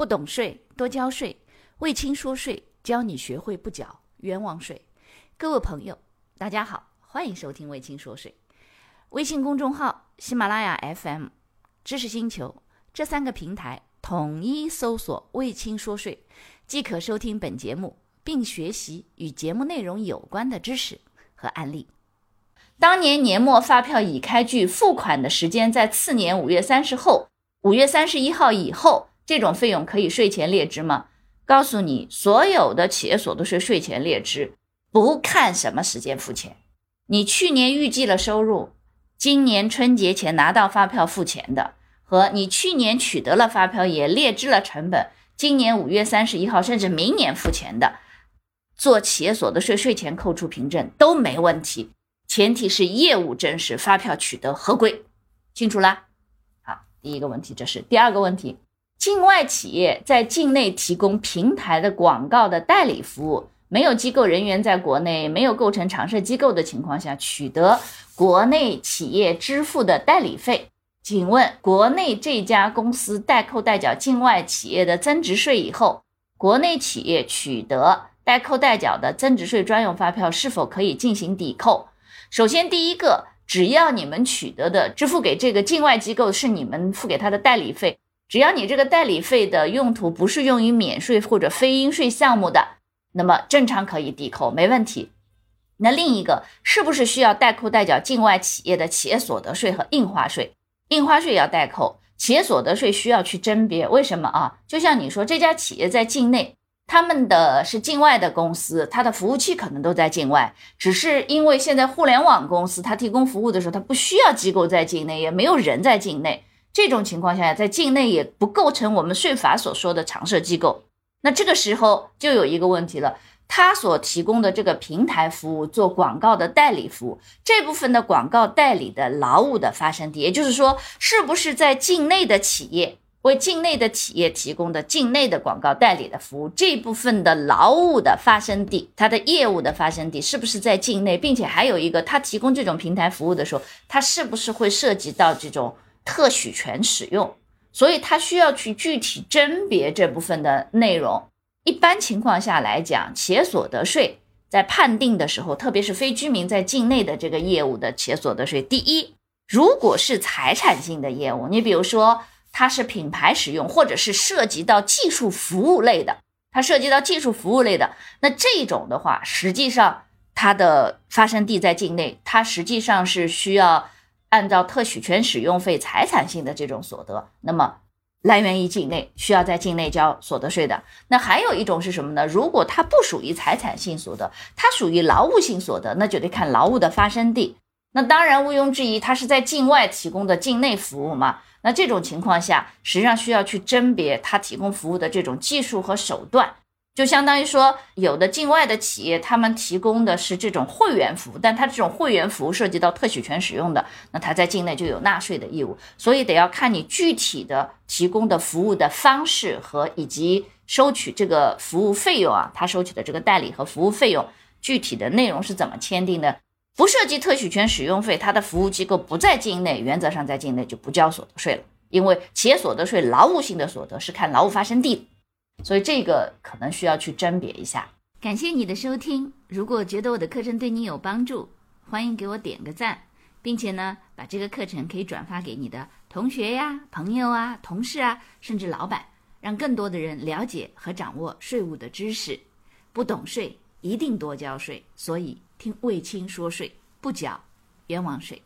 不懂税多交税，魏青说税教你学会不缴冤枉税。各位朋友，大家好，欢迎收听魏青说税。微信公众号、喜马拉雅 FM、知识星球这三个平台统一搜索“魏青说税”，即可收听本节目，并学习与节目内容有关的知识和案例。当年年末发票已开具，付款的时间在次年五月三十后，五月三十一号以后。这种费用可以税前列支吗？告诉你，所有的企业所得税税前列支，不看什么时间付钱。你去年预计了收入，今年春节前拿到发票付钱的，和你去年取得了发票也列支了成本，今年五月三十一号甚至明年付钱的，做企业所得税税前扣除凭证都没问题，前提是业务真实，发票取得合规。清楚啦？好，第一个问题这是，第二个问题。境外企业在境内提供平台的广告的代理服务，没有机构人员在国内，没有构成常设机构的情况下，取得国内企业支付的代理费，请问国内这家公司代扣代缴境外企业的增值税以后，国内企业取得代扣代缴的增值税专用发票是否可以进行抵扣？首先，第一个，只要你们取得的支付给这个境外机构是你们付给他的代理费。只要你这个代理费的用途不是用于免税或者非应税项目的，那么正常可以抵扣，没问题。那另一个是不是需要代扣代缴境外企业的企业所得税和印花税？印花税要代扣，企业所得税需要去甄别。为什么啊？就像你说，这家企业在境内，他们的是境外的公司，它的服务器可能都在境外，只是因为现在互联网公司它提供服务的时候，它不需要机构在境内，也没有人在境内。这种情况下，在境内也不构成我们税法所说的常设机构。那这个时候就有一个问题了，他所提供的这个平台服务做广告的代理服务，这部分的广告代理的劳务的发生地，也就是说，是不是在境内的企业为境内的企业提供的境内的广告代理的服务，这部分的劳务的发生地，它的业务的发生地是不是在境内，并且还有一个，他提供这种平台服务的时候，他是不是会涉及到这种？特许权使用，所以他需要去具体甄别这部分的内容。一般情况下来讲，企业所得税在判定的时候，特别是非居民在境内的这个业务的企业所得税，第一，如果是财产性的业务，你比如说它是品牌使用，或者是涉及到技术服务类的，它涉及到技术服务类的，那这种的话，实际上它的发生地在境内，它实际上是需要。按照特许权使用费财产性的这种所得，那么来源于境内，需要在境内交所得税的。那还有一种是什么呢？如果它不属于财产性所得，它属于劳务性所得，那就得看劳务的发生地。那当然毋庸置疑，它是在境外提供的境内服务嘛。那这种情况下，实际上需要去甄别它提供服务的这种技术和手段。就相当于说，有的境外的企业，他们提供的是这种会员服务，但他这种会员服务涉及到特许权使用的，那他在境内就有纳税的义务，所以得要看你具体的提供的服务的方式和以及收取这个服务费用啊，他收取的这个代理和服务费用具体的内容是怎么签订的？不涉及特许权使用费，他的服务机构不在境内，原则上在境内就不交所得税了，因为企业所得税劳务性的所得是看劳务发生地。所以这个可能需要去甄别一下。感谢你的收听，如果觉得我的课程对你有帮助，欢迎给我点个赞，并且呢，把这个课程可以转发给你的同学呀、朋友啊、同事啊，甚至老板，让更多的人了解和掌握税务的知识。不懂税一定多交税，所以听卫青说税，不缴冤枉税。